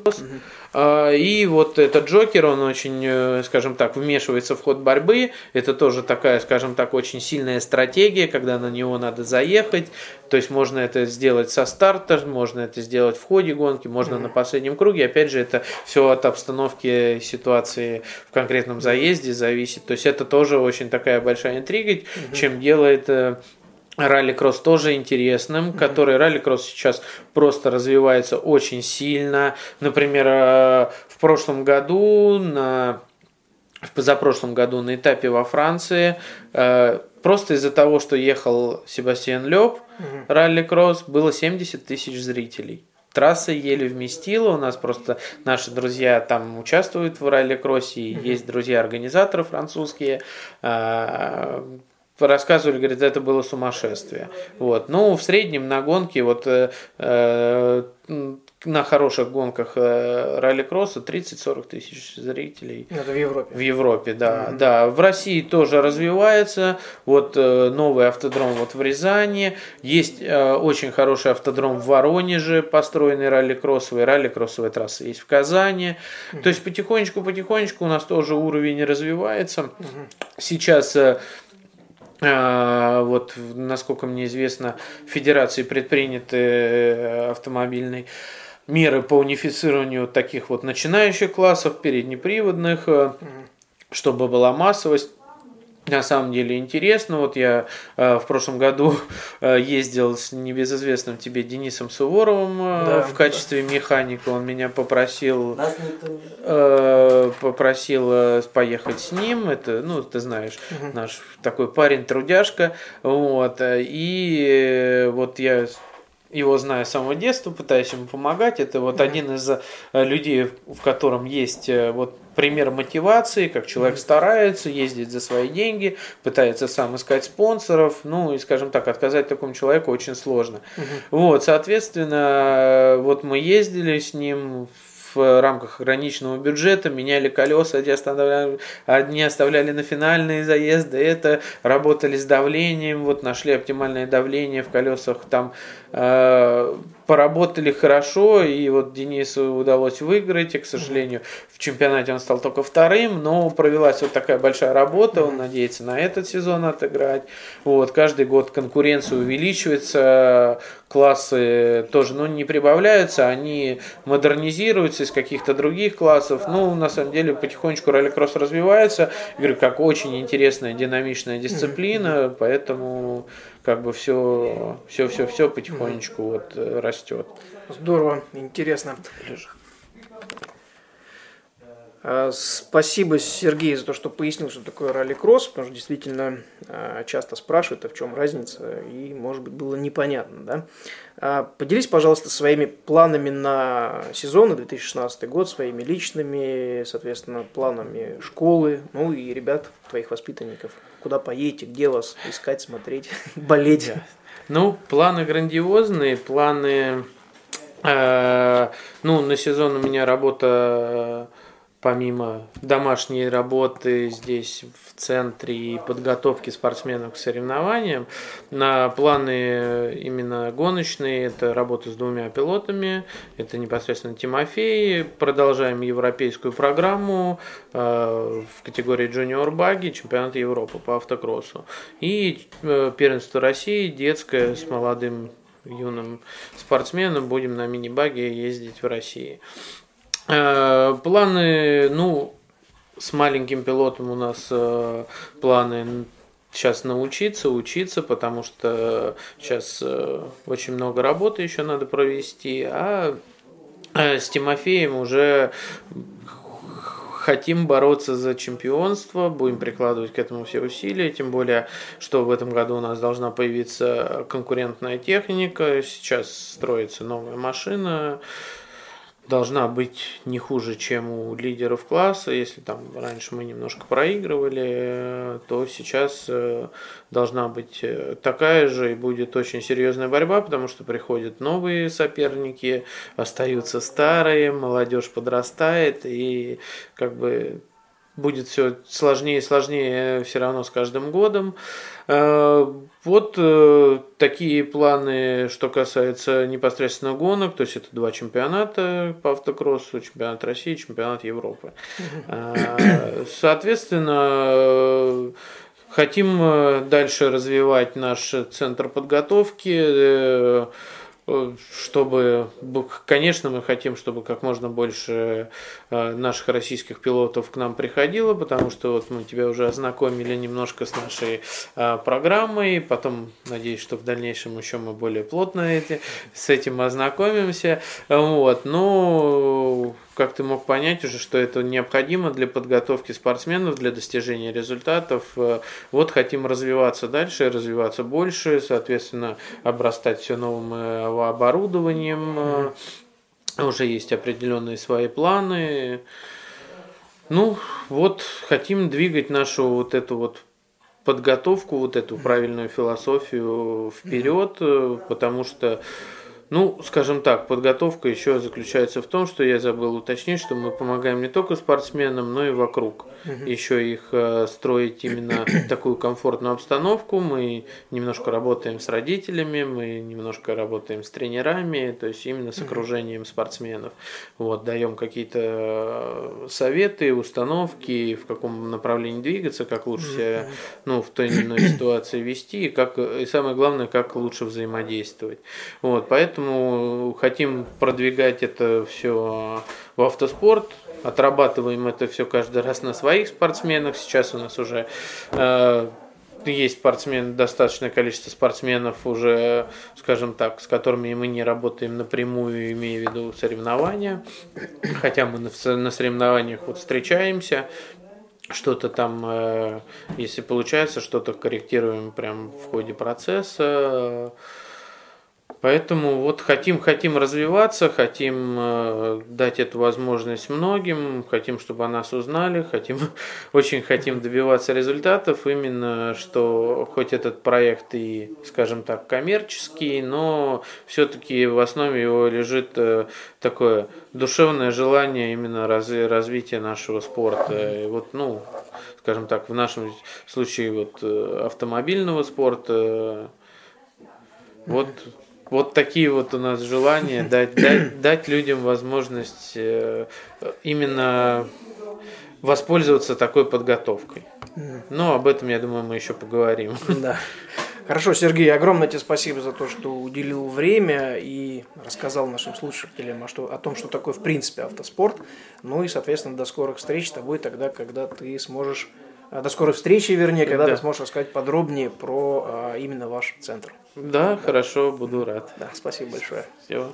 А, И вот этот Джокер, он очень, э, скажем так, вмешивается в ход борьбы. Это тоже такая, скажем так, очень сильная стратегия, когда на него надо заехать. То есть можно это сделать со старта, можно это сделать в ходе гонки, можно на последнем круге. Опять же, это все от обстановки ситуации в конкретном заезде зависит. То есть это тоже очень такая большая интрига, чем делает э, ралли-кросс тоже интересным, mm-hmm. который ралли-кросс сейчас просто развивается очень сильно. Например, э, в прошлом году на в позапрошлом году на этапе во Франции э, просто из-за того, что ехал Себастьян Лёб, угу. ралли-кросс, было 70 тысяч зрителей. Трасса еле вместила, у нас просто наши друзья там участвуют в ралли-кроссе, mm есть друзья-организаторы французские, э, рассказывали, говорит, это было сумасшествие. Вот. Ну, в среднем на гонке вот э, э на хороших гонках э, ралли-кросса 30-40 тысяч зрителей. Это в Европе. В Европе, да. Mm-hmm. да. В России тоже развивается. Вот э, новый автодром вот в Рязани. Есть э, очень хороший автодром в Воронеже, построенный ралли-кроссовый. Ралли-кроссовая трасса есть в Казани. Mm-hmm. То есть потихонечку-потихонечку у нас тоже уровень развивается. Mm-hmm. Сейчас вот, насколько мне известно, Федерации предприняты автомобильной меры по унифицированию таких вот начинающих классов, переднеприводных, mm чтобы была массовость. На самом деле интересно. Вот я э, в прошлом году э, ездил с небезызвестным тебе Денисом Суворовым э, да, в качестве да. механика. Он меня попросил, э, попросил э, поехать с ним. Это, ну, ты знаешь, угу. наш такой парень трудяшка. Вот. И э, вот я его знаю с самого детства, пытаюсь ему помогать. Это вот mm-hmm. один из э, людей, в котором есть э, вот пример мотивации, как человек mm-hmm. старается, ездить за свои деньги, пытается сам искать спонсоров. Ну и, скажем так, отказать такому человеку очень сложно. Mm-hmm. Вот, соответственно, вот мы ездили с ним в рамках ограниченного бюджета, меняли колеса, одни оставляли, одни оставляли на финальные заезды, это работали с давлением, вот нашли оптимальное давление в колесах, там э, поработали хорошо, и вот Денису удалось выиграть, и, к сожалению, в чемпионате он стал только вторым, но провелась вот такая большая работа, он надеется на этот сезон отыграть. Вот, каждый год конкуренция увеличивается, классы тоже, ну, не прибавляются, они модернизируются из каких-то других классов. Ну, на самом деле, потихонечку ралли-кросс развивается. Я говорю, как очень интересная, динамичная дисциплина, поэтому как бы все, все, все, все потихонечку вот э, растет. Здорово, интересно. А, спасибо, Сергей, за то, что пояснил, что такое ралли-кросс, потому что действительно а, часто спрашивают, а в чем разница, и, может быть, было непонятно. Да? А, поделись, пожалуйста, своими планами на сезон 2016 год, своими личными, соответственно, планами школы, ну и ребят, твоих воспитанников. Куда поедете, где вас искать, смотреть, <laughs> болеть? Ну, планы грандиозные, планы... Э, ну, на сезон у меня работа помимо домашней работы здесь в центре и подготовки спортсменов к соревнованиям, на планы именно гоночные, это работа с двумя пилотами, это непосредственно Тимофей, продолжаем европейскую программу э, в категории Junior Баги, чемпионат Европы по автокроссу, и э, первенство России детское с молодым юным спортсменом. Будем на мини-баге ездить в России. Э, планы, ну, с маленьким пилотом у нас э, планы сейчас научиться, учиться, потому что сейчас э, очень много работы еще надо провести, а с Тимофеем уже хотим бороться за чемпионство, будем прикладывать к этому все усилия, тем более, что в этом году у нас должна появиться конкурентная техника, сейчас строится новая машина, должна быть не хуже, чем у лидеров класса. Если там раньше мы немножко проигрывали, то сейчас э, должна быть э, такая же и будет очень серьезная борьба, потому что приходят новые соперники, остаются старые, молодежь подрастает и как бы будет все сложнее и сложнее все равно с каждым годом. Э, вот э, такие планы, что касается непосредственно гонок, то есть это два чемпионата по автокроссу, чемпионат России, чемпионат Европы. Э, соответственно, хотим дальше развивать наш центр подготовки, чтобы, конечно, мы хотим, чтобы как можно больше э, наших российских пилотов к нам приходило, потому что вот мы тебя уже ознакомили немножко с нашей э, программой, потом, надеюсь, что в дальнейшем еще мы более плотно эти, с этим ознакомимся. Вот, но как ты мог понять уже, что это необходимо для подготовки спортсменов, для достижения результатов. Э, вот хотим развиваться дальше, развиваться больше, соответственно, обрастать все новым э, оборудованием. Mm-hmm. Уже есть определенные свои планы. Ну, вот хотим двигать нашу вот эту вот подготовку, вот эту правильную философию вперед, потому что ну, скажем так, подготовка еще заключается в том, что я забыл уточнить, что мы помогаем не только спортсменам, но и вокруг. Угу. Еще их э, строить именно <clears throat> такую комфортную обстановку. Мы немножко работаем с родителями, мы немножко работаем с тренерами, то есть именно с окружением спортсменов. Вот, даем какие-то э, советы, установки, в каком направлении двигаться, как лучше себя ну, в той или иной <clears throat> ситуации вести, и, как, и самое главное, как лучше взаимодействовать. Вот, поэтому поэтому хотим продвигать это все в автоспорт. Отрабатываем это все каждый раз на своих спортсменах. Сейчас у нас уже э, есть спортсмены, достаточное количество спортсменов уже, скажем так, с которыми мы не работаем напрямую, имея в виду соревнования. Хотя мы на, соревнованиях вот встречаемся, что-то там, э, если получается, что-то корректируем прям в ходе процесса. Поэтому вот хотим, хотим развиваться, хотим э, дать эту возможность многим, хотим, чтобы о нас узнали, хотим, <laughs> очень хотим добиваться результатов, именно что хоть этот проект и, скажем так, коммерческий, но все-таки в основе его лежит э, такое душевное желание именно разви- развития нашего спорта. И вот, ну, скажем так, в нашем случае вот э, автомобильного спорта, вот вот такие вот у нас желания <clears throat> дать, дать, дать людям возможность э, именно воспользоваться такой подготовкой. Но об этом, я думаю, мы еще поговорим. Да. Хорошо, Сергей, огромное тебе спасибо за то, что уделил время и рассказал нашим слушателям о, что, о том, что такое в принципе автоспорт. Ну и, соответственно, до скорых встреч с тобой тогда, когда ты сможешь до скорой встречи, вернее, когда да. ты сможешь рассказать подробнее про а, именно ваш центр. Да, да, хорошо, буду рад. Да, спасибо большое. Все.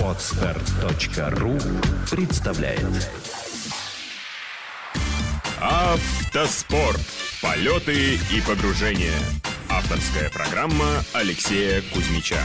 Подстар.ру представляет Автоспорт. Полеты и погружения. Авторская программа Алексея Кузьмича.